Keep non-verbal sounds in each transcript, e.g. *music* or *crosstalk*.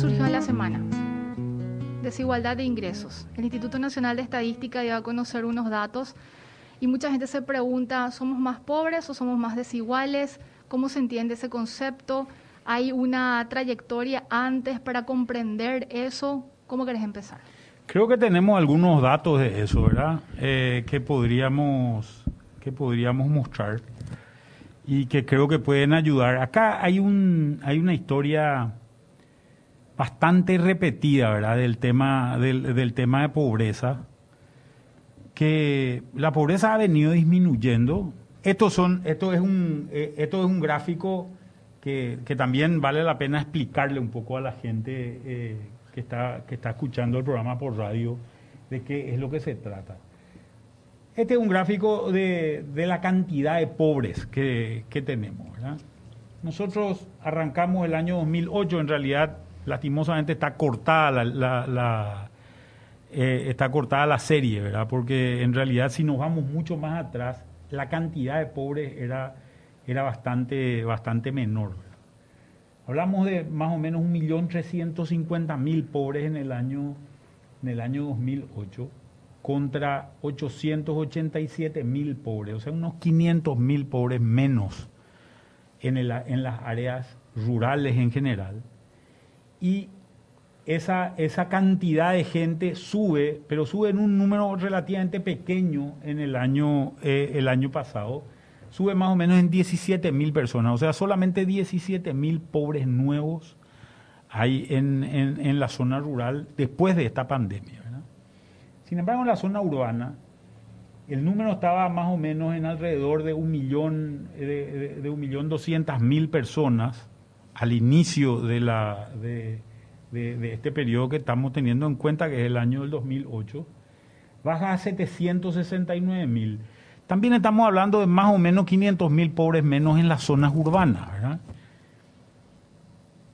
surgió en la semana. Desigualdad de ingresos. El Instituto Nacional de Estadística dio a conocer unos datos y mucha gente se pregunta, ¿somos más pobres o somos más desiguales? ¿Cómo se entiende ese concepto? ¿Hay una trayectoria antes para comprender eso? ¿Cómo querés empezar? Creo que tenemos algunos datos de eso, ¿verdad? Eh, que podríamos que podríamos mostrar y que creo que pueden ayudar. Acá hay un hay una historia bastante repetida, ¿verdad? Del tema del, del tema de pobreza que la pobreza ha venido disminuyendo. Esto son esto es un eh, esto es un gráfico que, que, también vale la pena explicarle un poco a la gente eh, que está que está escuchando el programa por radio de qué es lo que se trata. Este es un gráfico de, la cantidad de pobres que, tenemos. Nosotros arrancamos el año 2008, en realidad lastimosamente está cortada la, eh, está cortada la serie, ¿verdad? Porque en realidad si nos vamos mucho más atrás, la cantidad de pobres era, era bastante, bastante menor. Hablamos de más o menos 1.350.000 pobres en el año en el año 2008 contra 887 mil pobres, o sea, unos 500 mil pobres menos en, el, en las áreas rurales en general. Y esa, esa cantidad de gente sube, pero sube en un número relativamente pequeño en el año, eh, el año pasado, sube más o menos en 17 mil personas, o sea, solamente 17 mil pobres nuevos hay en, en, en la zona rural después de esta pandemia. Sin embargo, en la zona urbana, el número estaba más o menos en alrededor de un millón, de, un millón doscientas mil personas al inicio de, este periodo que estamos teniendo en cuenta, que es el año del 2008, baja a 769 mil. También estamos hablando de más o menos 500 mil pobres menos en las zonas urbanas.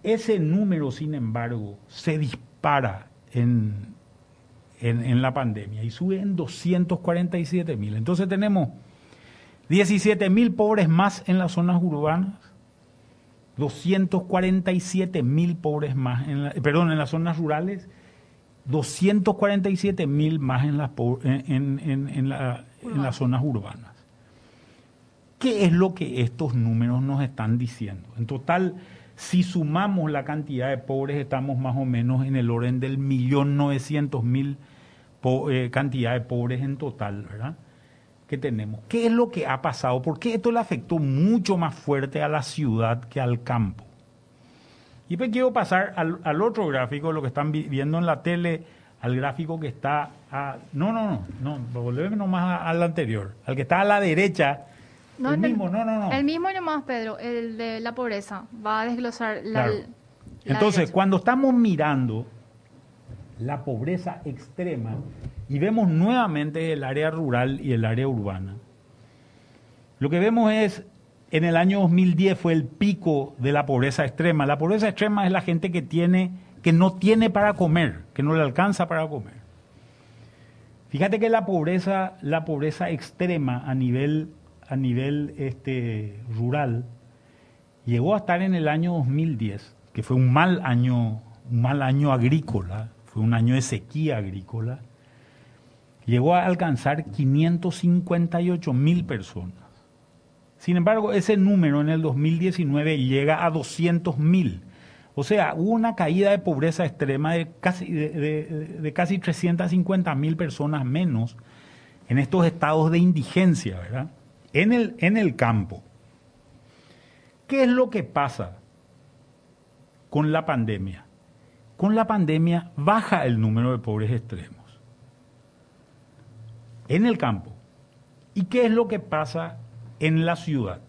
Ese número, sin embargo, se dispara en, en, la pandemia y sube en 247 mil. Entonces tenemos 17 mil pobres más en las zonas urbanas, 247 mil pobres más, en perdón, en las zonas rurales, 247 mil más en las, en, en, en las zonas urbanas. ¿Qué es lo que estos números nos están diciendo? En total, si sumamos la cantidad de pobres, estamos más o menos en el orden del millón novecientos mil eh, cantidad de pobres en total, ¿verdad? Que tenemos. ¿Qué es lo que ha pasado? ¿Por qué esto le afectó mucho más fuerte a la ciudad que al campo? Y pues quiero pasar al, otro gráfico, lo que están viendo en la tele, al gráfico que está a... No, no, no, no, volvemos nomás al anterior, al que está a la derecha no, el mismo, no, no, no. El mismo nomás, Pedro, el de la pobreza. Va a desglosar la. Entonces, cuando estamos mirando la pobreza extrema y vemos nuevamente el área rural y el área urbana, lo que vemos es, en el año 2010 fue el pico de la pobreza extrema. La pobreza extrema es la gente que tiene, que no tiene para comer, que no le alcanza para comer. Fíjate que la pobreza, la pobreza extrema a nivel a nivel este, rural llegó a estar en el año 2010, que fue un mal año, un mal año agrícola, fue un año de sequía agrícola, llegó a alcanzar 558 mil personas. Sin embargo, ese número en el 2019 llega a 200 mil. O sea, hubo una caída de pobreza extrema de casi, de, casi 350 mil personas menos en estos estados de indigencia, ¿verdad? en el, en el campo. ¿Qué es lo que pasa con la pandemia? Con la pandemia baja el número de pobres extremos en el campo. ¿Y qué es lo que pasa en la ciudad?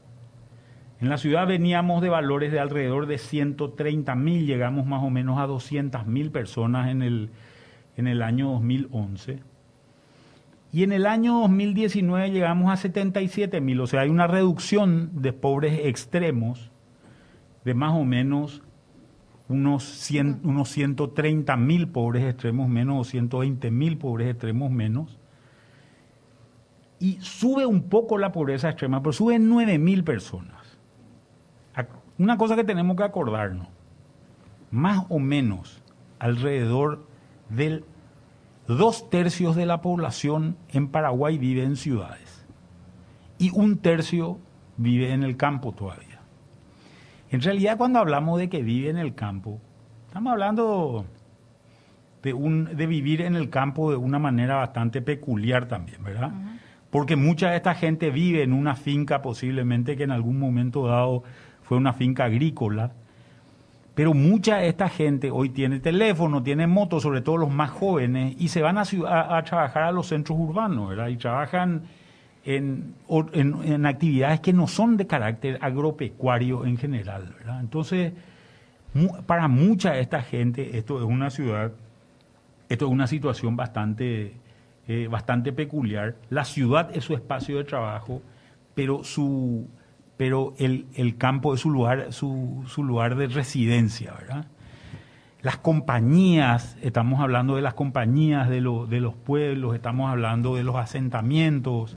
En la ciudad veníamos de valores de alrededor de 130 mil, llegamos más o menos a 200 mil personas en el, en el año 2011 y en el año 2019 llegamos a 77 mil, o sea, hay una reducción de pobres extremos de más o menos unos, 100, unos 130 mil pobres extremos menos o 120 mil pobres extremos menos. Y sube un poco la pobreza extrema, pero sube 9 mil personas. Una cosa que tenemos que acordarnos. más o menos alrededor del dos tercios de la población en Paraguay vive en ciudades y un tercio vive en el campo todavía. En realidad cuando hablamos de que vive en el campo, estamos hablando de, un, de vivir en el campo de una manera bastante peculiar también, ¿verdad? Porque mucha de esta gente vive en una finca posiblemente que en algún momento dado fue una finca agrícola, pero mucha de esta gente hoy tiene teléfono, tiene moto, sobre todo los más jóvenes, y se van a, trabajar a los centros urbanos, ¿verdad? Y trabajan en, en, actividades que no son de carácter agropecuario en general, ¿verdad? Entonces, para mucha de esta gente, esto es una ciudad, esto es una situación bastante, eh, bastante peculiar. La ciudad es su espacio de trabajo, pero su pero el, campo es su lugar, su, su lugar de residencia, ¿verdad? Las compañías, estamos hablando de las compañías de, de los pueblos, estamos hablando de los asentamientos,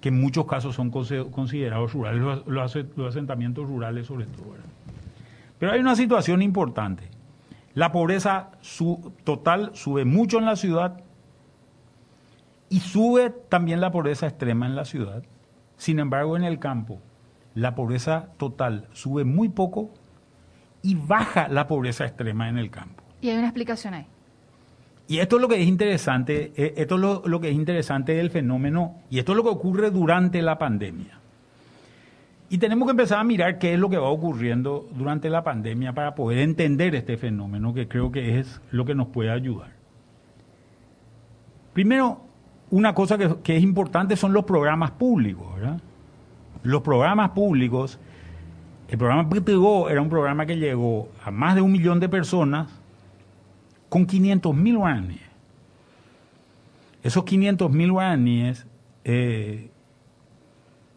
que en muchos casos son considerados rurales, los, asentamientos rurales sobre todo. Pero hay una situación importante. La pobreza total sube mucho en la ciudad y sube también la pobreza extrema en la ciudad. Sin embargo, en el campo la pobreza total sube muy poco y baja la pobreza extrema en el campo. Y hay una explicación ahí. Y esto es lo que es interesante, eh, esto es lo, que es interesante del fenómeno, y esto es lo que ocurre durante la pandemia. Y tenemos que empezar a mirar qué es lo que va ocurriendo durante la pandemia para poder entender este fenómeno, que creo que es lo que nos puede ayudar. Primero, una cosa que, es importante son los programas públicos, ¿verdad? los programas públicos, el programa PTGO era un programa que llegó a más de un millón de personas con 500 mil guaraníes. Esos 500 mil guaraníes eh,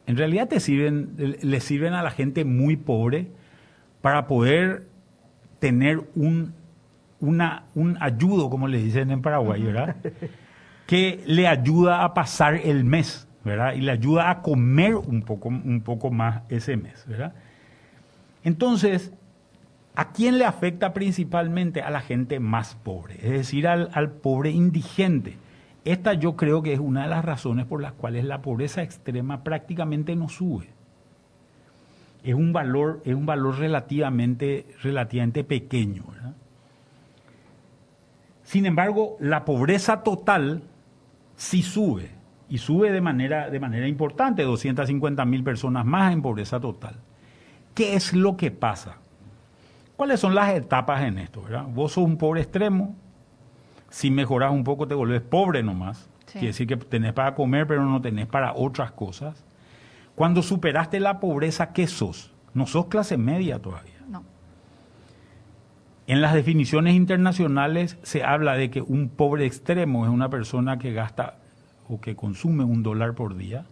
en realidad te sirven, le sirven a la gente muy pobre para poder tener un, un ayudo, como le dicen en Paraguay, ¿verdad? *laughs* que le ayuda a pasar el mes. ¿verdad? Y le ayuda a comer un poco, un poco más ese mes, ¿verdad? Entonces, ¿a quién le afecta principalmente? A la gente más pobre, es decir, al, al pobre indigente. Esta yo creo que es una de las razones por las cuales la pobreza extrema prácticamente no sube. Es un valor, es un valor relativamente, relativamente pequeño. ¿verdad? Sin embargo, la pobreza total sí sube y sube de manera, de manera importante, 250 mil personas más en pobreza total. ¿Qué es lo que pasa? ¿Cuáles son las etapas en esto? ¿verdad? Vos sos un pobre extremo, si mejoras un poco te volvés pobre nomás, quiere decir que tenés para comer pero no tenés para otras cosas. Cuando superaste la pobreza, ¿qué sos? No sos clase media todavía. En las definiciones internacionales se habla de que un pobre extremo es una persona que gasta o que consume un dólar por día.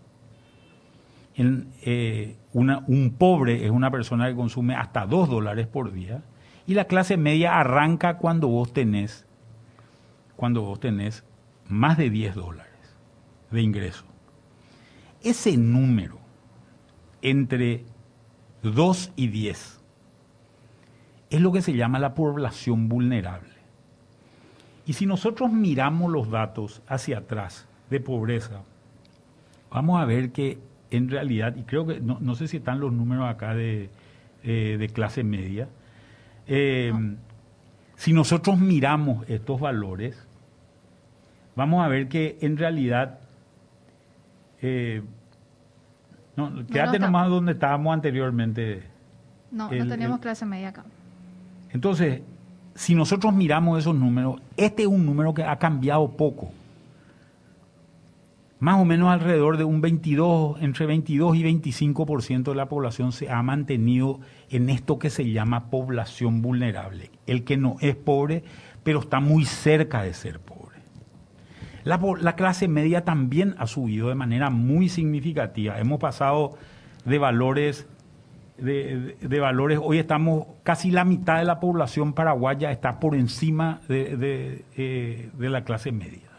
Eh, un pobre es una persona que consume hasta dos dólares por día. Y la clase media arranca cuando vos tenés, cuando vos tenés más de 10 dólares de ingreso. Ese número entre 2 y 10 es lo que se llama la población vulnerable. Y si nosotros miramos los datos hacia atrás, de pobreza, vamos a ver que en realidad, y creo que no, sé si están los números acá de, eh, clase media, eh, si nosotros miramos estos valores, vamos a ver que en realidad, eh, no, quédate nomás donde estábamos anteriormente. No, no tenemos clase media acá. Entonces, si nosotros miramos esos números, este es un número que ha cambiado poco más o menos alrededor de un 22, entre 22 y 25% de la población se ha mantenido en esto que se llama población vulnerable, el que no es pobre, pero está muy cerca de ser pobre. La, clase media también ha subido de manera muy significativa. Hemos pasado de valores, de, valores, hoy estamos, casi la mitad de la población paraguaya está por encima de, eh, de la clase media.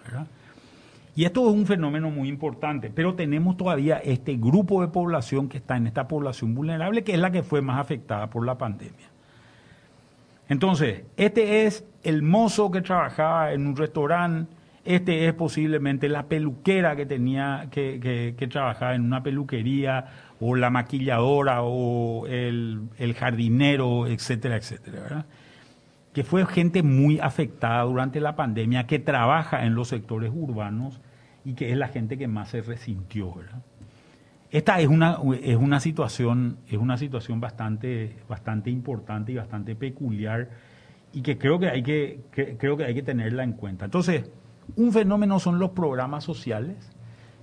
Y esto es un fenómeno muy importante, pero tenemos todavía este grupo de población que está en esta población vulnerable, que es la que fue más afectada por la pandemia. Entonces, este es el mozo que trabajaba en un restaurante, este es posiblemente la peluquera que tenía que, que, trabajaba en una peluquería, o la maquilladora, o el, jardinero, etcétera, etcétera, que fue gente muy afectada durante la pandemia, que trabaja en los sectores urbanos y que es la gente que más se resintió. Esta es una, es una situación, es una situación bastante, bastante importante y bastante peculiar y que creo que hay que, creo que hay que tenerla en cuenta. Entonces, un fenómeno son los programas sociales,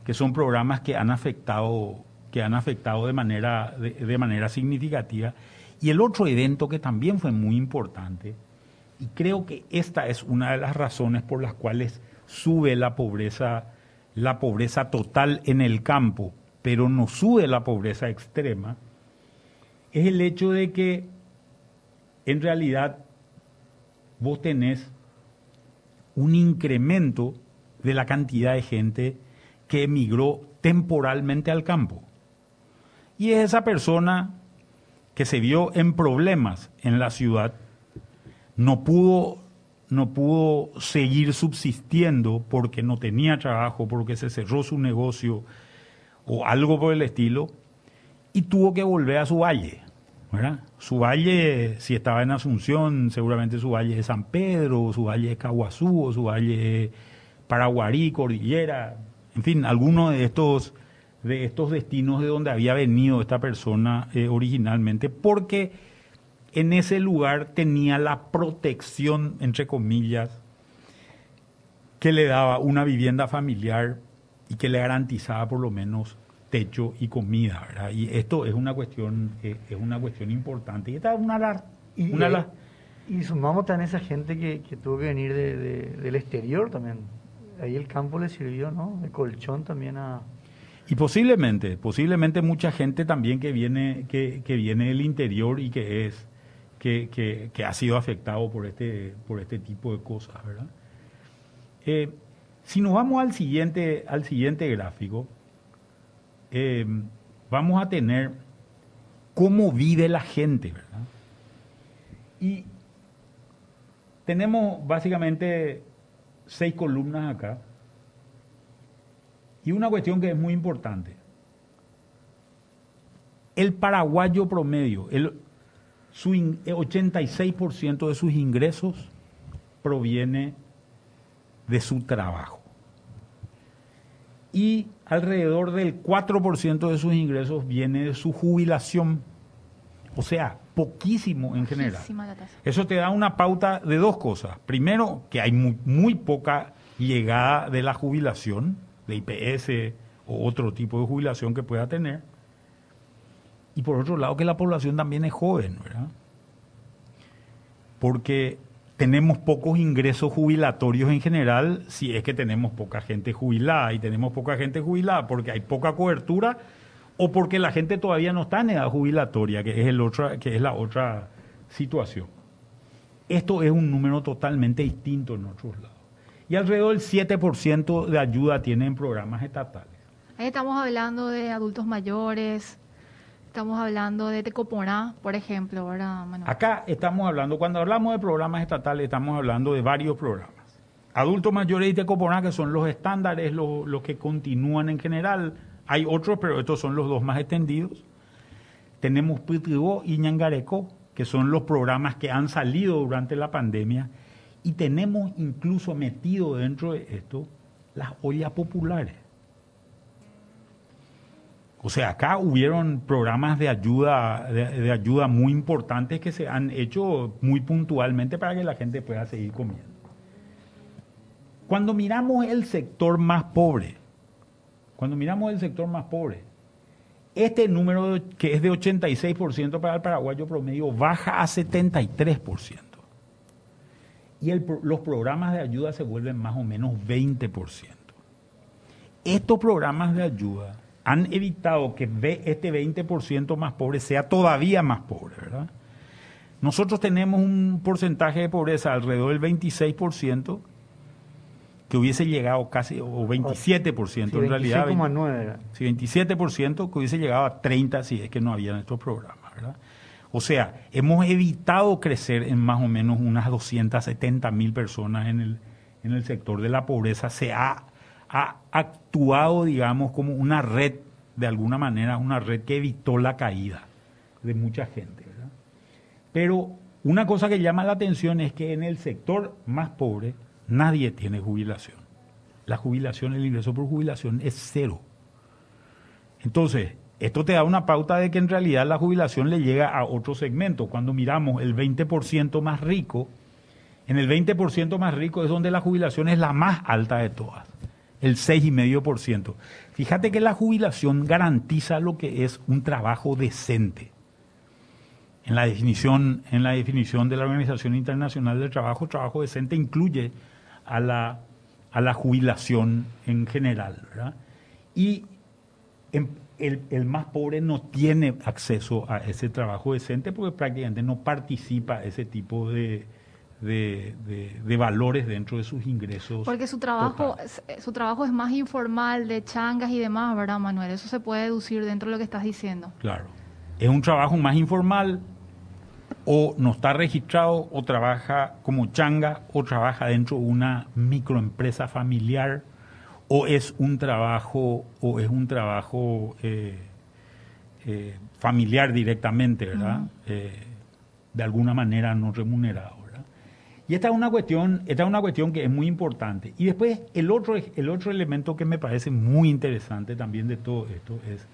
que son programas que han afectado, que han afectado de manera, de manera significativa. Y el otro evento que también fue muy importante, y creo que esta es una de las razones por las cuales sube la pobreza, la pobreza total en el campo, pero no sube la pobreza extrema, es el hecho de que en realidad vos tenés un incremento de la cantidad de gente que emigró temporalmente al campo. Y es esa persona que se vio en problemas en la ciudad, no pudo, no pudo seguir subsistiendo porque no tenía trabajo, porque se cerró su negocio, o algo por el estilo, y tuvo que volver a su valle. Su valle, si estaba en Asunción, seguramente su valle es San Pedro, su valle es Caguazú, su valle es Paraguarí, Cordillera, en fin, algunos de estos, de estos destinos de donde había venido esta persona eh, originalmente, porque en ese lugar tenía la protección, entre comillas, que le daba una vivienda familiar y que le garantizaba por lo menos techo y comida, ¿verdad? Y esto es una cuestión, eh, es una cuestión importante. Y esta es una, y, una y sumamos también esa gente que, tuvo que venir del exterior también. Ahí el campo le sirvió, ¿no? De colchón también a... Y posiblemente, posiblemente mucha gente también que viene, que, que viene del interior y que es, que, que, que, ha sido afectado por este, por este tipo de cosas, ¿verdad? Eh, si nos vamos al siguiente, al siguiente gráfico, eh, vamos a tener cómo vive la gente, ¿verdad? Y tenemos básicamente seis columnas acá. Y una cuestión que es muy importante. El paraguayo promedio, el, su 86% de sus ingresos proviene de su trabajo y alrededor del 4% de sus ingresos viene de su jubilación. O sea, poquísimo en general. Eso te da una pauta de dos cosas. Primero, que hay muy, poca llegada de la jubilación, de IPS o otro tipo de jubilación que pueda tener. Y por otro lado, que la población también es joven, ¿verdad? Porque tenemos pocos ingresos jubilatorios en general si es que tenemos poca gente jubilada y tenemos poca gente jubilada porque hay poca cobertura o porque la gente todavía no está en edad jubilatoria, que es, el otro, que es la otra situación. Esto es un número totalmente distinto en otros lados. Y alrededor del 7% de ayuda tienen programas estatales. Ahí estamos hablando de adultos mayores, Estamos hablando de Tecoporá, por ejemplo, ¿verdad, Acá estamos hablando, cuando hablamos de programas estatales, estamos hablando de varios programas. Adultos mayores y Tecoporá, que son los estándares, los, que continúan en general. Hay otros, pero estos son los dos más extendidos. Tenemos Pitribó y Ñangareco, que son los programas que han salido durante la pandemia. Y tenemos incluso metido dentro de esto las ollas populares o sea, acá hubieron programas de ayuda, de, ayuda muy importantes que se han hecho muy puntualmente para que la gente pueda seguir comiendo. Cuando miramos el sector más pobre, cuando miramos el sector más pobre, este número que es de 86% para el paraguayo promedio baja a 73%. Y los programas de ayuda se vuelven más o menos 20%. Estos programas de ayuda han evitado que este 20% más pobre sea todavía más pobre, ¿verdad? Nosotros tenemos un porcentaje de pobreza alrededor del 26%, que hubiese llegado casi, o 27% en realidad. 26,9 Sí, 27% que hubiese llegado a 30 si es que no habían estos programas, ¿verdad? O sea, hemos evitado crecer en más o menos unas 270 mil personas en el, en el sector de la pobreza. Se ha, ha actuado, digamos, como una red, de alguna manera, una red que evitó la caída de mucha gente. Pero una cosa que llama la atención es que en el sector más pobre nadie tiene jubilación. La jubilación, el ingreso por jubilación es cero. Entonces, esto te da una pauta de que en realidad la jubilación le llega a otro segmento. Cuando miramos el 20% más rico, en el 20% más rico es donde la jubilación es la más alta de todas, el 6,5%. Fíjate que la jubilación garantiza lo que es un trabajo decente. En la definición, en la definición de la Organización Internacional del Trabajo, trabajo decente incluye a la, a la jubilación en general. Y en, el, más pobre no tiene acceso a ese trabajo decente porque prácticamente no participa ese tipo de, de, valores dentro de sus ingresos. Porque su trabajo, su trabajo es más informal, de changas y demás, ¿verdad, Manuel? Eso se puede deducir dentro de lo que estás diciendo. Claro. Es un trabajo más informal, o no está registrado, o trabaja como changa, o trabaja dentro de una microempresa familiar o es un trabajo o es un trabajo eh, eh, familiar directamente, ¿verdad? Eh, de alguna manera no remunerado. Y esta es una cuestión, esta es una cuestión que es muy importante. Y después el otro, el otro elemento que me parece muy interesante también de todo esto es,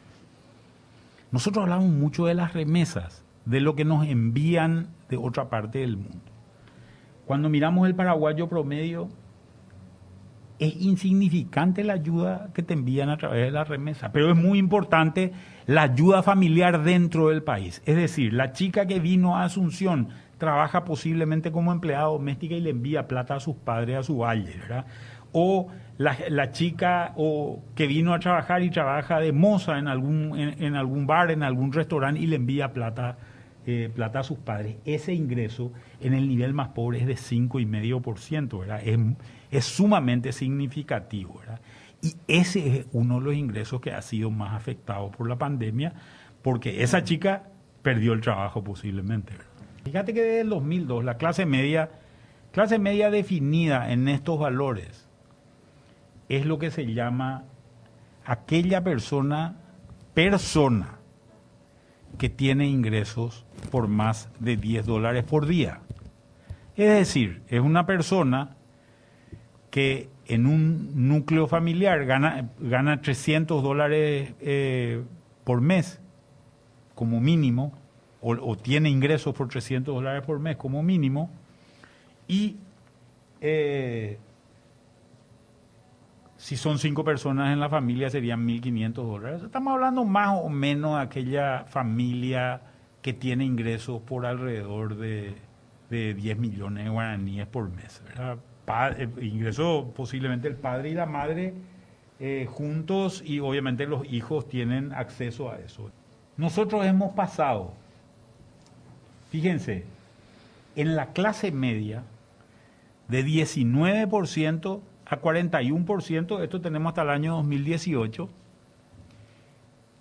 nosotros hablamos mucho de las remesas, de lo que nos envían de otra parte del mundo. Cuando miramos el paraguayo promedio, es insignificante la ayuda que te envían a través de la remesa, pero es muy importante la ayuda familiar dentro del país. Es decir, la chica que vino a Asunción trabaja posiblemente como empleada doméstica y le envía plata a sus padres a su valle, ¿verdad? O la, chica o que vino a trabajar y trabaja de moza en algún, en, algún bar, en algún restaurante y le envía plata, eh, plata a sus padres. Ese ingreso en el nivel más pobre es de 5,5%, ¿verdad? Es, es sumamente significativo. ¿verdad? Y ese es uno de los ingresos que ha sido más afectado por la pandemia, porque esa chica perdió el trabajo posiblemente. Fíjate que desde el 2002 la clase media, clase media definida en estos valores, es lo que se llama aquella persona, persona, que tiene ingresos por más de 10 dólares por día. Es decir, es una persona que en un núcleo familiar gana, gana 300 dólares eh, por mes como mínimo, o, tiene ingresos por 300 dólares por mes como mínimo, y eh, si son cinco personas en la familia serían 1.500 dólares. Estamos hablando más o menos de aquella familia que tiene ingresos por alrededor de, de 10 millones de guaraníes por mes. Eh, ingresó posiblemente el padre y la madre eh, juntos y obviamente los hijos tienen acceso a eso. Nosotros hemos pasado, fíjense, en la clase media de 19% a 41%, esto tenemos hasta el año 2018,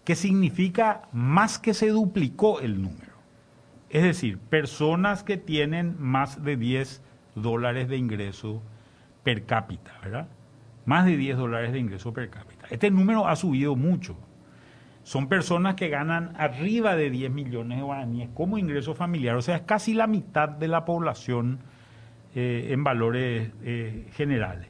que significa más que se duplicó el número. Es decir, personas que tienen más de 10 dólares de ingreso per cápita, ¿verdad? Más de 10 dólares de ingreso per cápita. Este número ha subido mucho. Son personas que ganan arriba de 10 millones de guaraníes como ingreso familiar, o sea, es casi la mitad de la población eh, en valores eh, generales.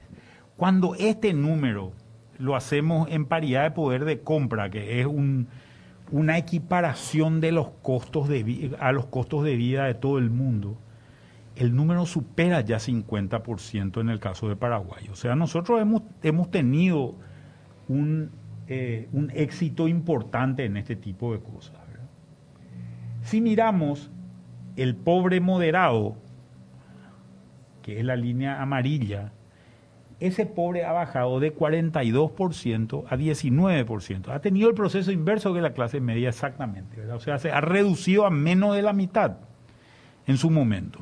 Cuando este número lo hacemos en paridad de poder de compra, que es una equiparación de los costos de, a los costos de vida de todo el mundo, el número supera ya 50% en el caso de Paraguay. O sea, nosotros hemos, hemos tenido un, eh, un éxito importante en este tipo de cosas. Si miramos el pobre moderado, que es la línea amarilla, ese pobre ha bajado de 42% a 19%. Ha tenido el proceso inverso que la clase media exactamente. O sea, se ha reducido a menos de la mitad en su momento.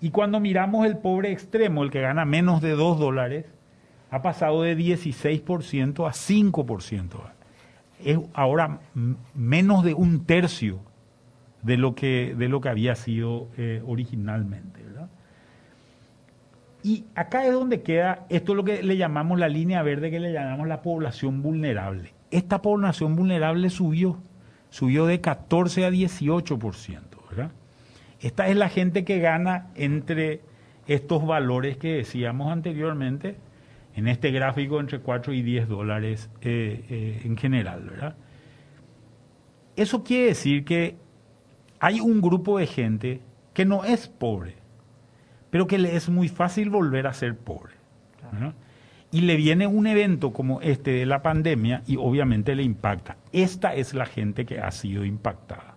Y cuando miramos el pobre extremo, el que gana menos de 2 dólares, ha pasado de 16% a 5%. Es ahora menos de un tercio de lo que, de lo que había sido eh, originalmente. ¿verdad? Y acá es donde queda, esto es lo que le llamamos la línea verde, que le llamamos la población vulnerable. Esta población vulnerable subió, subió de 14 a 18%. ¿verdad? Esta es la gente que gana entre estos valores que decíamos anteriormente, en este gráfico entre 4 y 10 dólares eh, eh, en general, ¿verdad? Eso quiere decir que hay un grupo de gente que no es pobre, pero que le es muy fácil volver a ser pobre. Y le viene un evento como este de la pandemia y obviamente le impacta. Esta es la gente que ha sido impactada.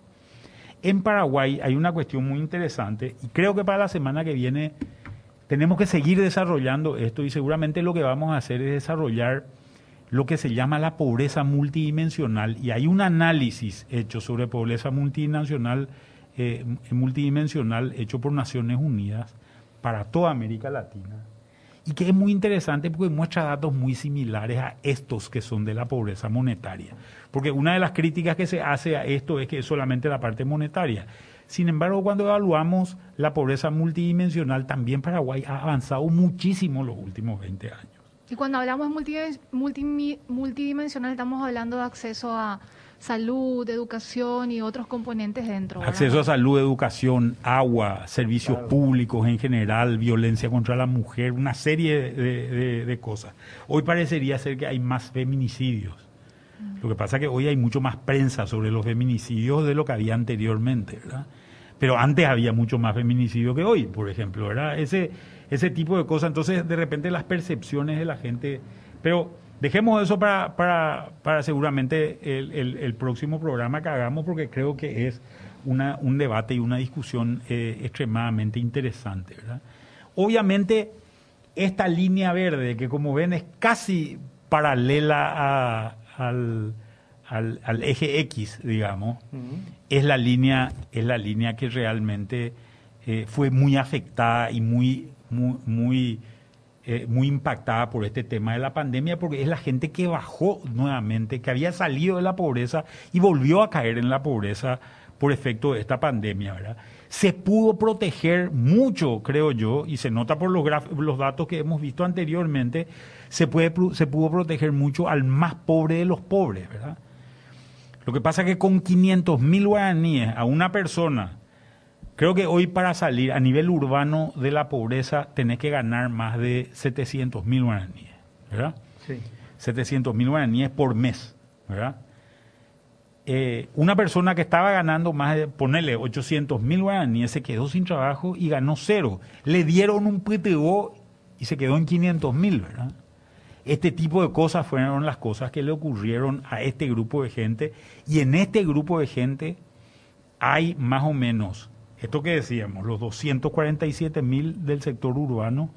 En Paraguay hay una cuestión muy interesante y creo que para la semana que viene tenemos que seguir desarrollando esto y seguramente lo que vamos a hacer es desarrollar lo que se llama la pobreza multidimensional y hay un análisis hecho sobre pobreza multidimensional, eh, multidimensional hecho por Naciones Unidas para toda América Latina y que es muy interesante porque muestra datos muy similares a estos que son de la pobreza monetaria. Porque una de las críticas que se hace a esto es que es solamente la parte monetaria. Sin embargo, cuando evaluamos la pobreza multidimensional, también Paraguay ha avanzado muchísimo los últimos 20 años. Y cuando hablamos multidimensional, estamos hablando de acceso a salud, educación y otros componentes dentro. Acceso a salud, educación, agua, servicios públicos en general, violencia contra la mujer, una serie de, cosas. Hoy parecería ser que hay más feminicidios. Lo que pasa es que hoy hay mucho más prensa sobre los feminicidios de lo que había anteriormente, ¿verdad? Pero antes había mucho más feminicidio que hoy, por ejemplo, ¿verdad? Ese, ese tipo de cosas. Entonces, de repente, las percepciones de la gente. Pero dejemos eso para, para, para seguramente el, el, próximo programa que hagamos, porque creo que es una, un debate y una discusión eh, extremadamente interesante, ¿verdad? Obviamente, esta línea verde, que como ven es casi paralela a, al al, eje X, digamos, es la línea, es la línea que realmente eh, fue muy afectada y muy, muy, muy, eh, muy impactada por este tema de la pandemia, porque es la gente que bajó nuevamente, que había salido de la pobreza y volvió a caer en la pobreza por efecto de esta pandemia, ¿verdad? Se pudo proteger mucho, creo yo, y se nota por los, los datos que hemos visto anteriormente, se, puede, se pudo proteger mucho al más pobre de los pobres, ¿verdad? Lo que pasa es que con 500 mil guaraníes a una persona, creo que hoy para salir a nivel urbano de la pobreza tenés que ganar más de 700 mil guaraníes, ¿verdad? Sí. 700 mil guaraníes por mes, ¿verdad? Eh, una persona que estaba ganando más de, ponerle 800 mil guaraníes, se quedó sin trabajo y ganó cero. Le dieron un PTO y se quedó en 500 mil, ¿verdad? Este tipo de cosas fueron las cosas que le ocurrieron a este grupo de gente y en este grupo de gente hay más o menos, esto que decíamos, los 247 mil del sector urbano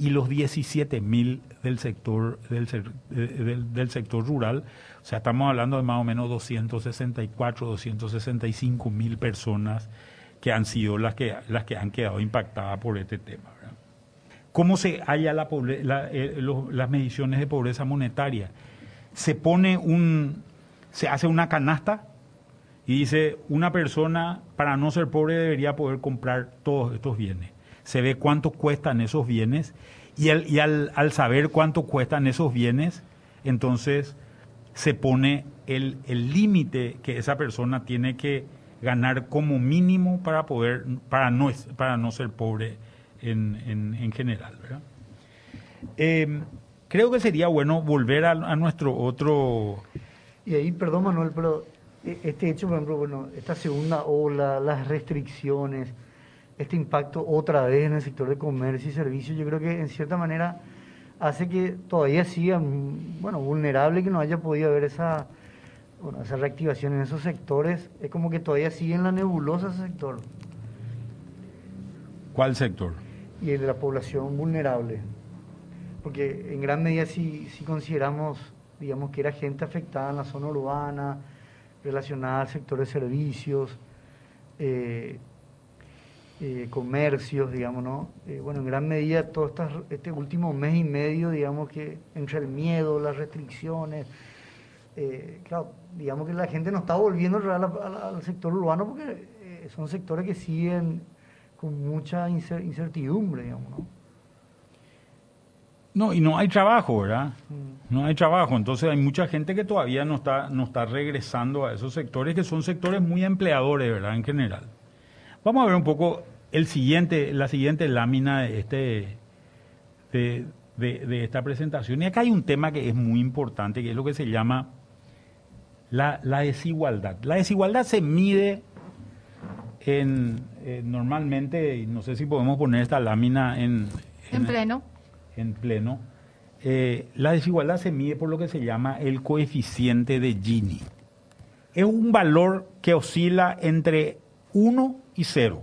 y los 17 mil del sector, del, del, sector rural. O sea, estamos hablando de más o menos 264, 265 mil personas que han sido las que, las que han quedado impactadas por este tema. ¿Cómo se halla la, eh, las mediciones de pobreza monetaria? Se pone un, se hace una canasta y dice, una persona para no ser pobre debería poder comprar todos estos bienes. Se ve cuánto cuestan esos bienes y, y al, saber cuánto cuestan esos bienes, entonces se pone el límite que esa persona tiene que ganar como mínimo para poder, para no, para no ser pobre en, en, general. ¿verdad? Eh, creo que sería bueno volver a, nuestro otro... Y ahí, perdón Manuel, pero eh, este hecho, por ejemplo, bueno, esta segunda ola, las restricciones, este impacto otra vez en el sector de comercio y servicios, yo creo que en cierta manera hace que todavía siga, bueno, vulnerable que no haya podido haber esa, bueno, esa reactivación en esos sectores. Es como que todavía sigue en la nebulosa ese sector. ¿Cuál sector? Y el de la población vulnerable. Porque en gran medida si, si consideramos, digamos, que era gente afectada en la zona urbana, relacionada al sector de servicios, eh, eh, comercios, digamos, ¿no? Eh, bueno, en gran medida todo este último mes y medio, digamos que entre el miedo, las restricciones, claro, digamos que la gente no está volviendo al, al sector urbano porque son sectores que siguen con mucha incertidumbre, digamos, ¿no? No, y no hay trabajo, ¿verdad? Mm. No hay trabajo. Entonces hay mucha gente que todavía no está, no está regresando a esos sectores, que son sectores muy empleadores, ¿verdad? En general. Vamos a ver un poco el siguiente, la siguiente lámina de, este, de, de, esta presentación. Y acá hay un tema que es muy importante, que es lo que se llama la, la desigualdad. La desigualdad se mide en, eh, normalmente, no sé si podemos poner esta lámina en... En, pleno. En pleno. Eh, la desigualdad se mide por lo que se llama el coeficiente de Gini. Es un valor que oscila entre 1 y 0.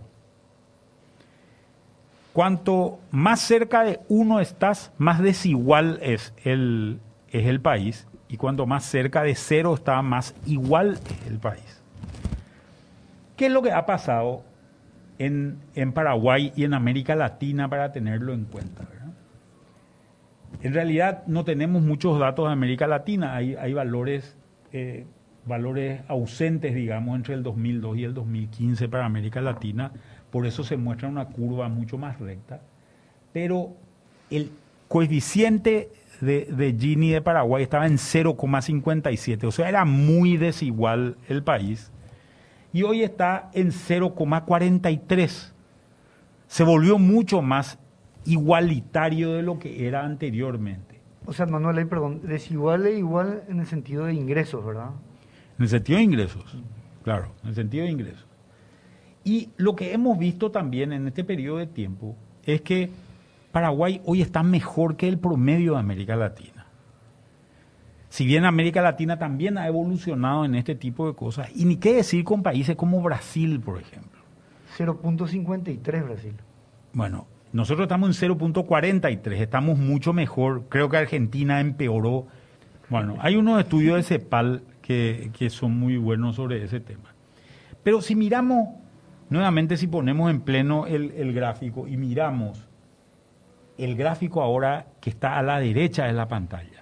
Cuanto más cerca de 1 estás, más desigual es el, es el país. Y cuanto más cerca de 0 está, más igual es el país. ¿Qué es lo que ha pasado en, Paraguay y en América Latina para tenerlo en cuenta? En realidad no tenemos muchos datos de América Latina, hay, hay valores, eh, valores ausentes, digamos, entre el 2002 y el 2015 para América Latina, por eso se muestra una curva mucho más recta, pero el coeficiente de, de Gini de Paraguay estaba en 0,57, o sea, era muy desigual el país y hoy está en 0,43. Se volvió mucho más igualitario de lo que era anteriormente. O sea, Manuel, perdón, desigual e igual en el sentido de ingresos, ¿verdad? En el sentido de ingresos, claro, en el sentido de ingresos. Y lo que hemos visto también en este periodo de tiempo es que Paraguay hoy está mejor que el promedio de América Latina. Si bien América Latina también ha evolucionado en este tipo de cosas, y ni qué decir con países como Brasil, por ejemplo. 0.53 Brasil. Bueno, nosotros estamos en 0.43, estamos mucho mejor. Creo que Argentina empeoró. Bueno, hay unos estudios de CEPAL que, son muy buenos sobre ese tema. Pero si miramos, nuevamente si ponemos en pleno el, el gráfico y miramos el gráfico ahora que está a la derecha de la pantalla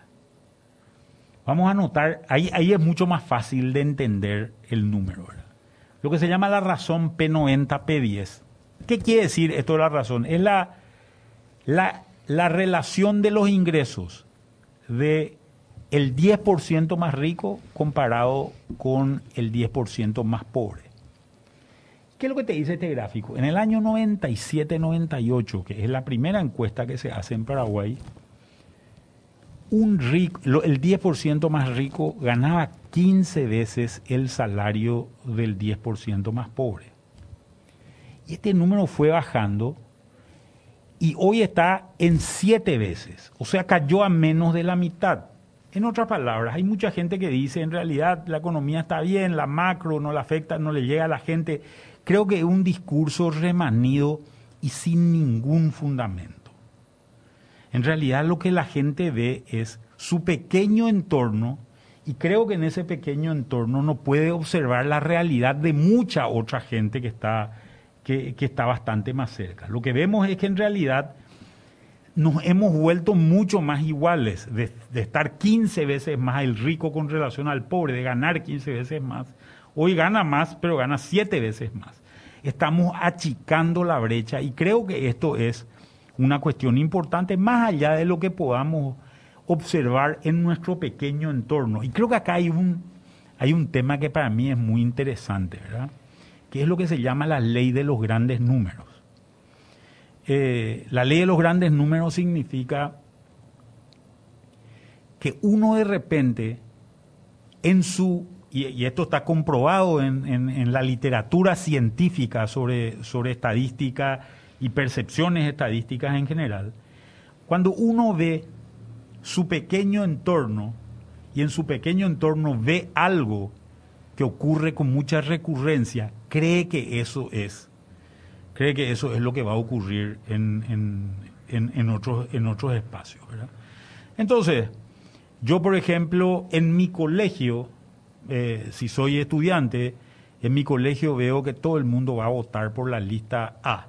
Vamos a notar, ahí, ahí es mucho más fácil de entender el número. Lo que se llama la razón P90-P10. ¿Qué quiere decir esto de la razón? Es la, la, la relación de los ingresos de el 10% más rico comparado con el 10% más pobre. ¿Qué es lo que te dice este gráfico? En el año 97-98, que es la primera encuesta que se hace en Paraguay, un rico, el 10% más rico ganaba 15 veces el salario del 10% más pobre. Y este número fue bajando y hoy está en 7 veces, o sea, cayó a menos de la mitad. En otras palabras, hay mucha gente que dice, en realidad la economía está bien, la macro no le afecta, no le llega a la gente. Creo que es un discurso remanido y sin ningún fundamento. En realidad lo que la gente ve es su pequeño entorno y creo que en ese pequeño entorno no puede observar la realidad de mucha otra gente que está, que, está bastante más cerca. Lo que vemos es que en realidad nos hemos vuelto mucho más iguales, de, de, estar 15 veces más el rico con relación al pobre, de ganar 15 veces más. Hoy gana más, pero gana 7 veces más. Estamos achicando la brecha y creo que esto es una cuestión importante más allá de lo que podamos observar en nuestro pequeño entorno. Y creo que acá hay un, hay un tema que para mí es muy interesante, ¿verdad? Que es lo que se llama la ley de los grandes números. Eh, la ley de los grandes números significa que uno de repente en su, y, esto está comprobado en, en, la literatura científica sobre, sobre estadística y percepciones estadísticas en general, cuando uno ve su pequeño entorno y en su pequeño entorno ve algo que ocurre con mucha recurrencia, cree que eso es, cree que eso es lo que va a ocurrir en, en, otros, en otros espacios. Entonces, yo por ejemplo, en mi colegio, eh, si soy estudiante, en mi colegio veo que todo el mundo va a votar por la lista A.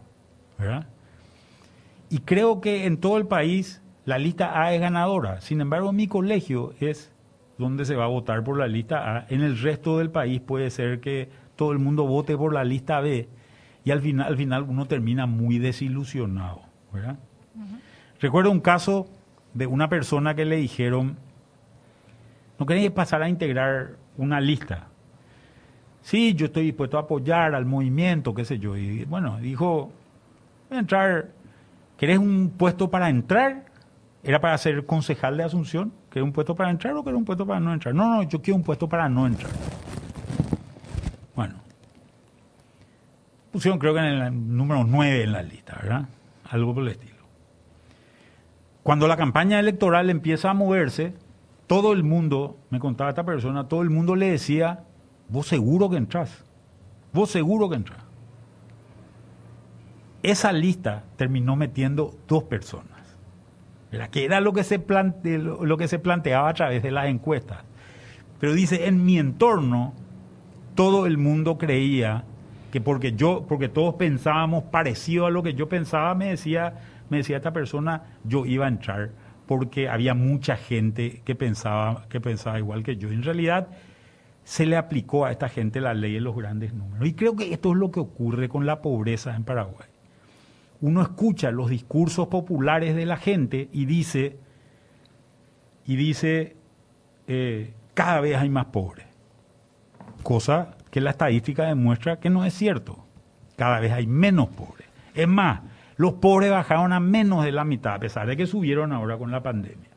Y creo que en todo el país la lista A es ganadora. Sin embargo, mi colegio es donde se va a votar por la lista A. En el resto del país puede ser que todo el mundo vote por la lista B y al final, al final uno termina muy desilusionado. ¿verdad? Recuerdo un caso de una persona que le dijeron, no queréis pasar a integrar una lista. Sí, yo estoy dispuesto a apoyar al movimiento, qué sé yo. Y bueno, dijo, entrar, ¿querés un puesto para entrar? ¿Era para ser concejal de Asunción? ¿Querés un puesto para entrar o querés un puesto para no entrar? No, no, yo quiero un puesto para no entrar. Bueno, pusieron creo que en el número 9 en la lista, ¿verdad? Algo por el estilo. Cuando la campaña electoral empieza a moverse, todo el mundo, me contaba esta persona, todo el mundo le decía, vos seguro que entras, vos seguro que entras. Esa lista terminó metiendo dos personas, que era lo que, se lo que se planteaba a través de las encuestas. Pero dice, en mi entorno, todo el mundo creía que porque yo, porque todos pensábamos parecido a lo que yo pensaba, me decía, me decía esta persona, yo iba a entrar porque había mucha gente que pensaba, que pensaba igual que yo. En realidad, se le aplicó a esta gente la ley de los grandes números. Y creo que esto es lo que ocurre con la pobreza en Paraguay. Uno escucha los discursos populares de la gente y dice, y dice, eh, cada vez hay más pobres. Cosa que la estadística demuestra que no es cierto. Cada vez hay menos pobres. Es más, los pobres bajaron a menos de la mitad, a pesar de que subieron ahora con la pandemia.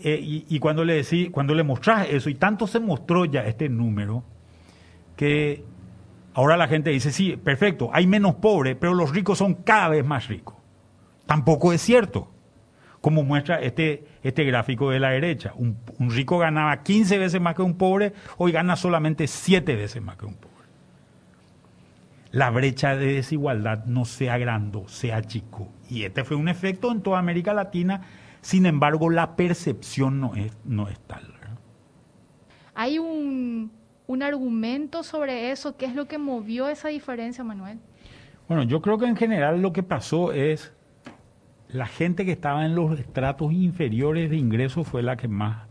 Eh, y, cuando le decí, cuando le mostrás eso, y tanto se mostró ya este número, que ahora la gente dice, sí, perfecto, hay menos pobres, pero los ricos son cada vez más ricos. Tampoco es cierto, como muestra este, este gráfico de la derecha. Un, rico ganaba 15 veces más que un pobre, hoy gana solamente 7 veces más que un pobre la brecha de desigualdad no se agrandó, se achicó. Y este fue un efecto en toda América Latina, sin embargo la percepción no es, no es tal. ¿Hay un, un argumento sobre eso? ¿Qué es lo que movió esa diferencia, Manuel? Bueno, yo creo que en general lo que pasó es la gente que estaba en los estratos inferiores de ingresos fue la que más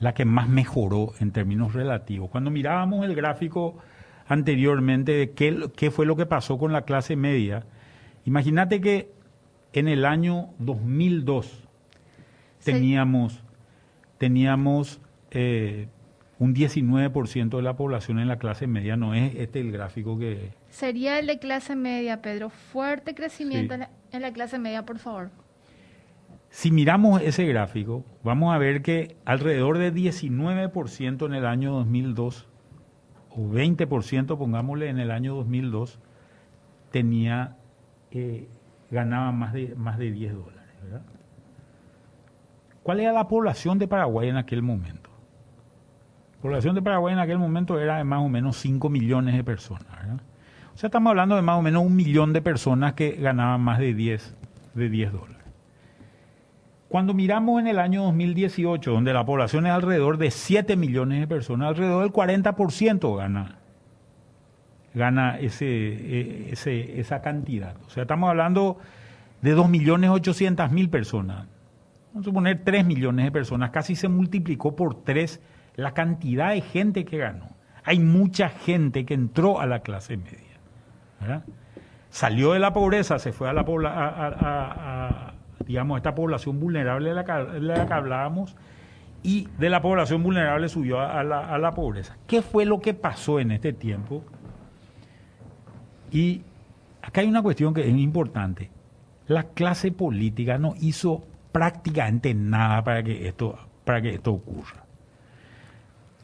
la que más mejoró en términos relativos. Cuando mirábamos el gráfico anteriormente de qué, qué fue lo que pasó con la clase media. Imagínate que en el año 2002 teníamos, teníamos eh, un 19% de la población en la clase media, no es este el gráfico que... Sería el de clase media, Pedro. Fuerte crecimiento en, la, en la clase media, por favor. Si miramos ese gráfico, vamos a ver que alrededor de 19% en el año 2002 o 20%, pongámosle, en el año 2002, tenía, eh, ganaba más de, más de 10 dólares. ¿verdad? ¿Cuál era la población de Paraguay en aquel momento? La población de Paraguay en aquel momento era de más o menos 5 millones de personas. O sea, estamos hablando de más o menos un millón de personas que ganaban más de 10, de 10 dólares. Cuando miramos en el año 2018, donde la población es alrededor de 7 millones de personas, alrededor del 40% gana, gana e, ese, esa cantidad. O sea, estamos hablando de 2.800.000 personas. Vamos a suponer 3 millones de personas. Casi se multiplicó por 3 la cantidad de gente que ganó. Hay mucha gente que entró a la clase media. Salió de la pobreza, se fue a la, a, digamos, esta población vulnerable de la, que, hablábamos, y de la población vulnerable subió a la, a la pobreza. ¿Qué fue lo que pasó en este tiempo? Y acá hay una cuestión que es importante. La clase política no hizo prácticamente nada para que esto, para que esto ocurra.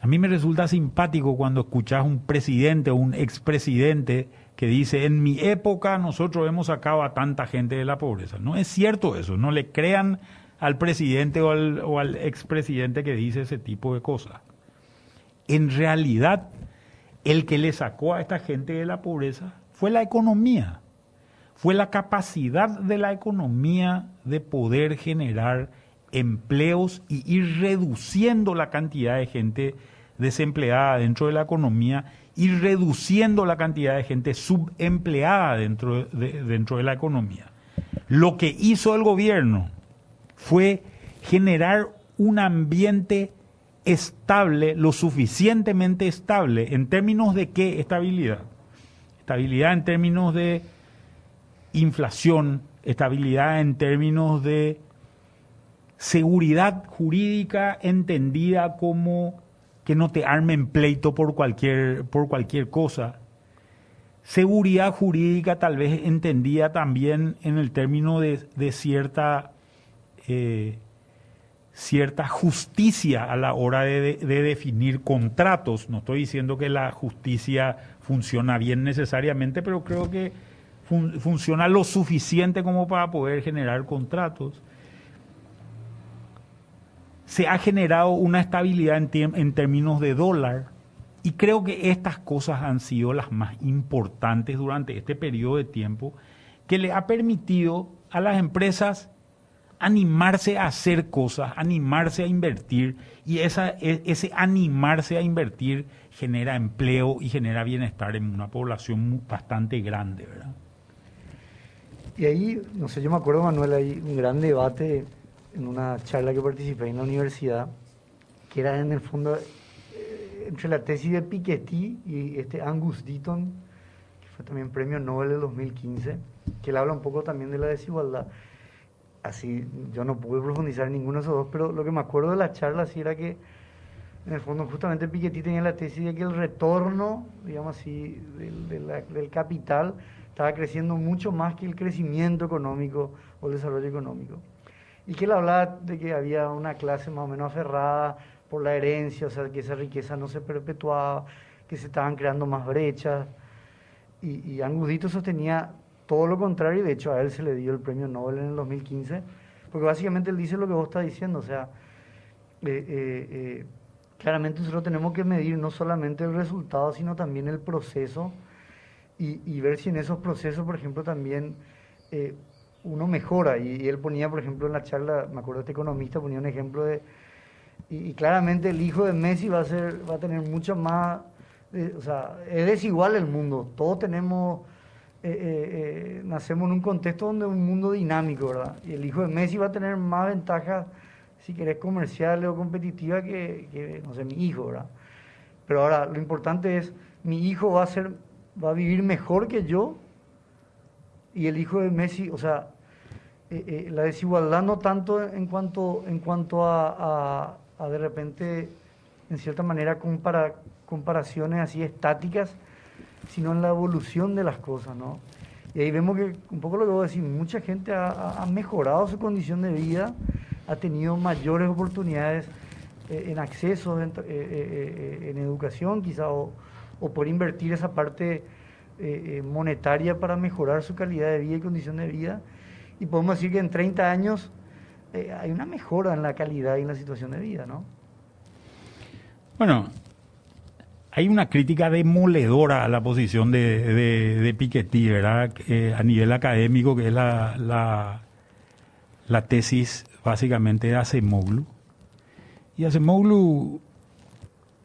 A mí me resulta simpático cuando escuchas un presidente o un expresidente que dice, en mi época nosotros hemos sacado a tanta gente de la pobreza. No es cierto eso, no le crean al presidente o al, expresidente que dice ese tipo de cosas. En realidad, el que le sacó a esta gente de la pobreza fue la economía, fue la capacidad de la economía de poder generar empleos y ir reduciendo la cantidad de gente desempleada dentro de la economía y reduciendo la cantidad de gente subempleada dentro de, dentro de la economía. Lo que hizo el gobierno fue generar un ambiente estable, lo suficientemente estable. ¿En términos de qué estabilidad? Estabilidad en términos de inflación, estabilidad en términos de seguridad jurídica entendida como que no te armen pleito por cualquier, por cualquier cosa. Seguridad jurídica tal vez entendida también en el término de, cierta, eh, cierta justicia a la hora de, definir contratos. No estoy diciendo que la justicia funciona bien necesariamente, pero creo que funciona lo suficiente como para poder generar contratos se ha generado una estabilidad en, términos de dólar y creo que estas cosas han sido las más importantes durante este periodo de tiempo que le ha permitido a las empresas animarse a hacer cosas, animarse a invertir y esa, e, ese animarse a invertir genera empleo y genera bienestar en una población bastante grande, ¿verdad? Y ahí, no sé, yo me acuerdo, Manuel, hay un gran debate en una charla que participé en la universidad, que era en el fondo eh, entre la tesis de Piketty y este Angus Deaton, que fue también premio Nobel de 2015, que él habla un poco también de la desigualdad. Así, yo no pude profundizar en ninguno de esos dos, pero lo que me acuerdo de la charla sí era que, en el fondo, justamente Piketty tenía la tesis de que el retorno, digamos así, del, del capital estaba creciendo mucho más que el crecimiento económico o el desarrollo económico y que él hablaba de que había una clase más o menos aferrada por la herencia, o sea, que esa riqueza no se perpetuaba, que se estaban creando más brechas. Y, y Angudito sostenía todo lo contrario, y de hecho a él se le dio el premio Nobel en el 2015, porque básicamente él dice lo que vos estás diciendo, o sea, eh, eh, eh, claramente nosotros tenemos que medir no solamente el resultado, sino también el proceso, y, y ver si en esos procesos, por ejemplo, también uno mejora. Y, él ponía, por ejemplo, en la charla, me acuerdo este economista ponía un ejemplo de, y, claramente el hijo de Messi va a ser, va a tener mucho más, eh, o sea, es desigual el mundo. Todos tenemos, eh, eh, nacemos en un contexto donde es un mundo dinámico, ¿verdad? Y el hijo de Messi va a tener más ventajas, si querés, comerciales o competitivas que, que, no sé, mi hijo, ¿verdad? Pero ahora, lo importante es, mi hijo va a ser, va a vivir mejor que yo y el hijo de Messi, o sea, eh, eh, la desigualdad no tanto en cuanto, en cuanto a, de repente, en cierta manera, compara, comparaciones así estáticas, sino en la evolución de las cosas, ¿no? Y ahí vemos que, un poco lo que voy a decir, mucha gente ha, mejorado su condición de vida, ha tenido mayores oportunidades eh, en acceso, en, educación quizá, o, o, por invertir esa parte monetaria para mejorar su calidad de vida y condición de vida y podemos decir que en 30 años eh, hay una mejora en la calidad y en la situación de vida, ¿no? Bueno, hay una crítica demoledora a la posición de, de, Piketty, ¿verdad? a nivel académico, que es la, la, la tesis básicamente de Acemoglu. Y Acemoglu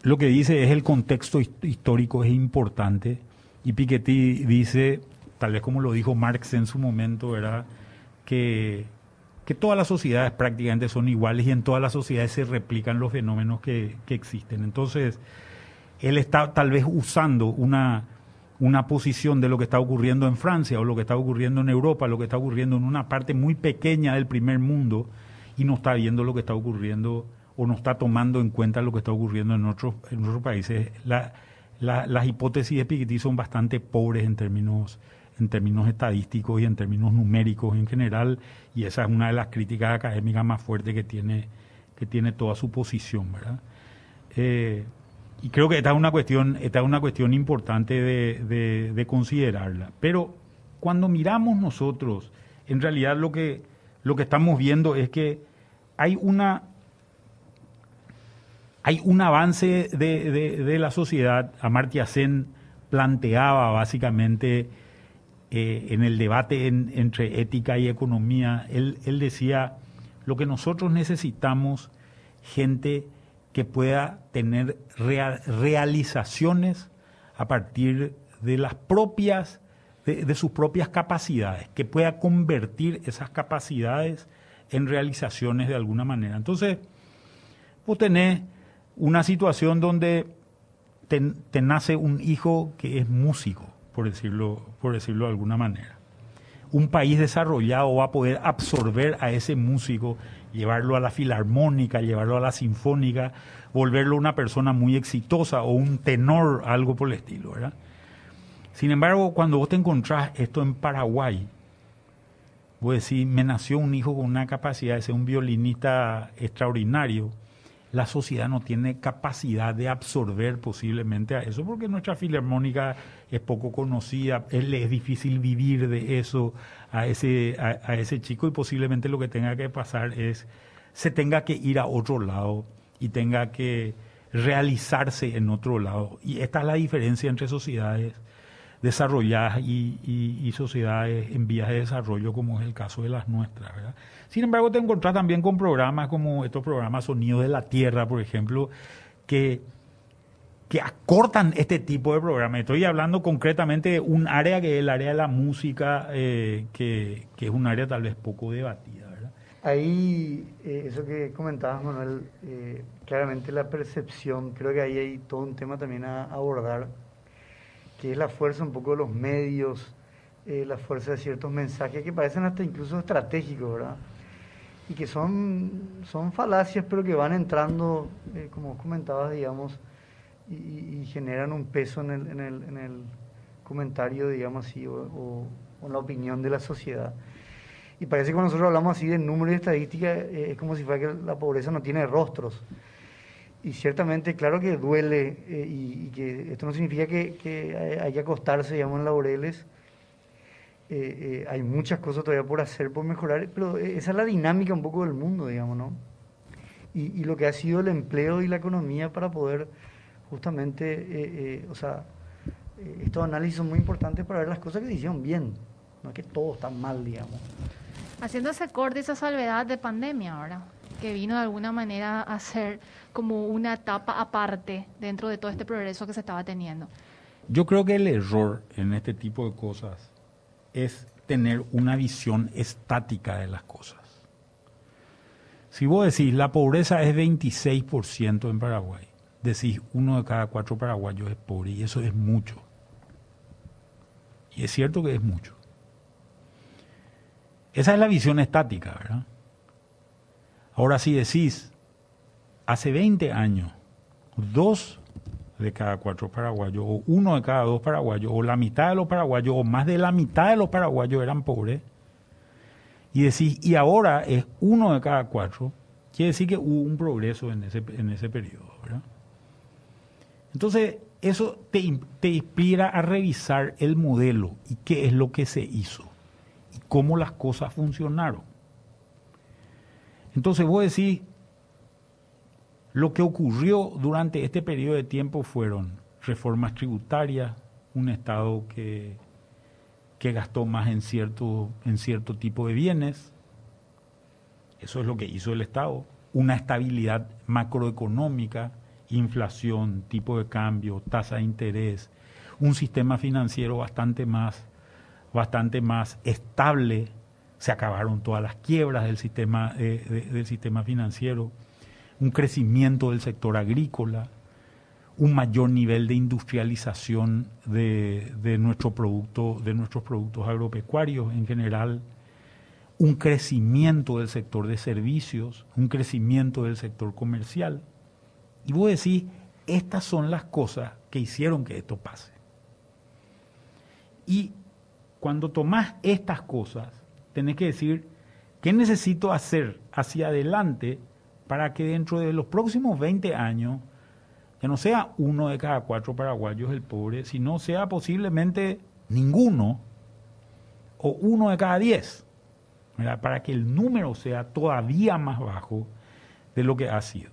lo que dice es el contexto histórico es importante. Y Piketty dice, tal vez como lo dijo Marx en su momento, ¿verdad? Que, todas las sociedades prácticamente son iguales y en todas las sociedades se replican los fenómenos que, existen. Entonces, él está tal vez usando una, una posición de lo que está ocurriendo en Francia o lo que está ocurriendo en Europa, lo que está ocurriendo en una parte muy pequeña del primer mundo y no está viendo lo que está ocurriendo o no está tomando en cuenta lo que está ocurriendo en otros, en otros países. las hipótesis de Piketty son bastante pobres en términos en términos estadísticos y en términos numéricos en general, y esa es una de las críticas académicas más fuertes que tiene, que tiene toda su posición, ¿verdad? Eh, y creo que esta es una cuestión, esta es una cuestión importante de, de, considerarla. Pero cuando miramos nosotros, en realidad lo que, lo que estamos viendo es que hay una hay un avance de, de la sociedad. Amartya Sen planteaba básicamente eh, en el debate entre ética y economía, él, decía, lo que nosotros necesitamos, gente que pueda tener realizaciones a partir de las propias, de, sus propias capacidades, que pueda convertir esas capacidades en realizaciones de alguna manera. Entonces, vos tenés una situación donde te, nace un hijo que es músico, por decirlo, por decirlo de alguna manera. Un país desarrollado va a poder absorber a ese músico, llevarlo a la filarmónica, llevarlo a la sinfónica, volverlo una persona muy exitosa o un tenor, algo por el estilo, ¿verdad? Sin embargo, cuando vos te encontrás esto en Paraguay, vos decís, me nació un hijo con una capacidad de ser un violinista extraordinario, la sociedad no tiene capacidad de absorber posiblemente a eso, porque nuestra filarmónica es poco conocida, es, difícil vivir de eso a ese, a, ese chico y posiblemente lo que tenga que pasar es, se tenga que ir a otro lado y tenga que realizarse en otro lado. Y esta es la diferencia entre sociedades desarrolladas y, sociedades en vías de desarrollo, como es el caso de las nuestras. ¿verdad? Sin embargo, te encontrás también con programas como estos programas Sonido de la Tierra, por ejemplo, que, que acortan este tipo de programas. Estoy hablando concretamente de un área que es el área de la música, eh, que, es un área tal vez poco debatida. ¿verdad? Ahí, eh, eso que comentabas, Manuel, eh, claramente la percepción, creo que ahí hay todo un tema también a abordar que es la fuerza un poco de los medios, eh, la fuerza de ciertos mensajes que parecen hasta incluso estratégicos, ¿verdad? Y que son, son falacias, pero que van entrando, eh, como comentabas, digamos, y, generan un peso en el, en el, en el comentario, digamos así, o, en la opinión de la sociedad. Y parece que cuando nosotros hablamos así de números y estadísticas, eh, es como si fuera que la pobreza no tiene rostros y ciertamente, claro que duele eh, y, que esto no significa que, que hay que acostarse, digamos, en laureles. Eh, eh, hay muchas cosas todavía por hacer, por mejorar, pero esa es la dinámica un poco del mundo, digamos, ¿no? Y, y lo que ha sido el empleo y la economía para poder justamente, o sea, estos análisis son muy importantes para ver las cosas que se hicieron bien, no es que todo está mal, digamos. Haciendo ese corte, esa salvedad de pandemia ahora, que vino de alguna manera a ser como una etapa aparte dentro de todo este progreso que se estaba teniendo. Yo creo que el error en este tipo de cosas es tener una visión estática de las cosas. Si vos decís la pobreza es 26% en Paraguay, decís uno de cada cuatro paraguayos es pobre y eso es mucho. Y es cierto que es mucho. Esa es la visión estática, ¿verdad? Ahora si decís hace 20 años, dos de cada cuatro paraguayos, o uno de cada dos paraguayos, o la mitad de los paraguayos, o más de la mitad de los paraguayos eran pobres, y decís, y ahora es uno de cada cuatro, quiere decir que hubo un progreso en ese, en ese periodo, ¿verdad? Entonces, eso te, te inspira a revisar el modelo y qué es lo que se hizo, y cómo las cosas funcionaron. Entonces vos decís, lo que ocurrió durante este periodo de tiempo fueron reformas tributarias, un Estado que, que gastó más en cierto, en cierto tipo de bienes, eso es lo que hizo el Estado, una estabilidad macroeconómica, inflación, tipo de cambio, tasa de interés, un sistema financiero bastante más, bastante más estable, se acabaron todas las quiebras del sistema, eh, del sistema financiero un crecimiento del sector agrícola, un mayor nivel de industrialización de, nuestro producto, de nuestros productos agropecuarios en general, un crecimiento del sector de servicios, un crecimiento del sector comercial. Y vos decís, estas son las cosas que hicieron que esto pase. Y cuando tomás estas cosas, tenés que decir, ¿qué necesito hacer hacia adelante para que dentro de los próximos 20 años que no sea uno de cada cuatro paraguayos el pobre, sino sea posiblemente ninguno o uno de cada diez, para que el número sea todavía más bajo de lo que ha sido.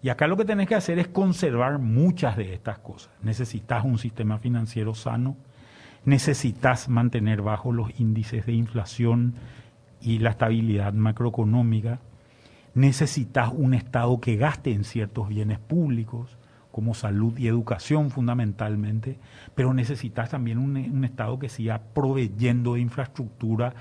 Y acá lo que tenés que hacer es conservar muchas de estas cosas. Necesitas un sistema financiero sano, necesitas mantener bajo los índices de inflación y la estabilidad macroeconómica, necesitas un Estado que gaste en ciertos bienes públicos, como salud y educación fundamentalmente, pero necesitas también un, Estado que siga proveyendo de infraestructura,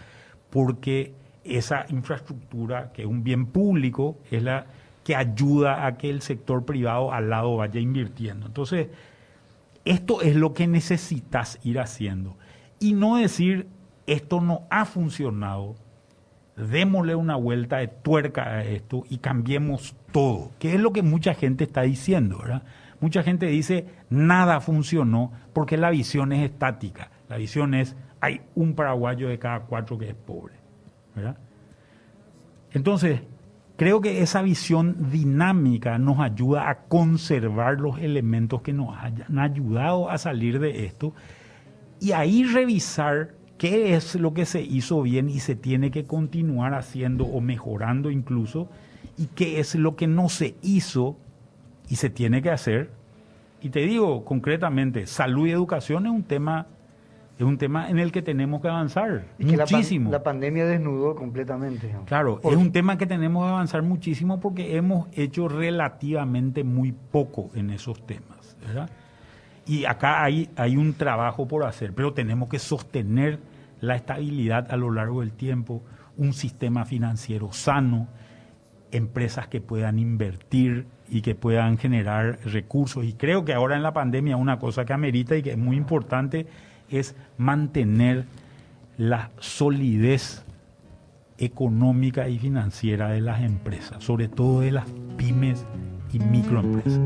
porque esa infraestructura, que es un bien público, es la que ayuda a que el sector privado al lado vaya invirtiendo. Entonces, esto es lo que necesitas ir haciendo. Y no decir, esto no ha funcionado, démosle una vuelta de tuerca a esto y cambiemos todo, que es lo que mucha gente está diciendo, ¿verdad? Mucha gente dice, nada funcionó porque la visión es estática. La visión es, hay un paraguayo de cada cuatro que es pobre, ¿verdad? Entonces, creo que esa visión dinámica nos ayuda a conservar los elementos que nos han ayudado a salir de esto y ahí revisar qué es lo que se hizo bien y se tiene que continuar haciendo o mejorando incluso, y qué es lo que no se hizo y se tiene que hacer. Y te digo concretamente, salud y educación es un tema es un tema en el que tenemos que avanzar muchísimo. la, pandemia desnudó completamente. Claro, es un tema que tenemos que avanzar muchísimo porque hemos hecho relativamente muy poco en esos temas, ¿verdad? Y acá hay, hay un trabajo por hacer, pero tenemos que sostener la estabilidad a lo largo del tiempo, un sistema financiero sano, empresas que puedan invertir y que puedan generar recursos. Y creo que ahora en la pandemia una cosa que amerita y que es muy importante es mantener la solidez económica y financiera de las empresas, sobre todo de las pymes y microempresas.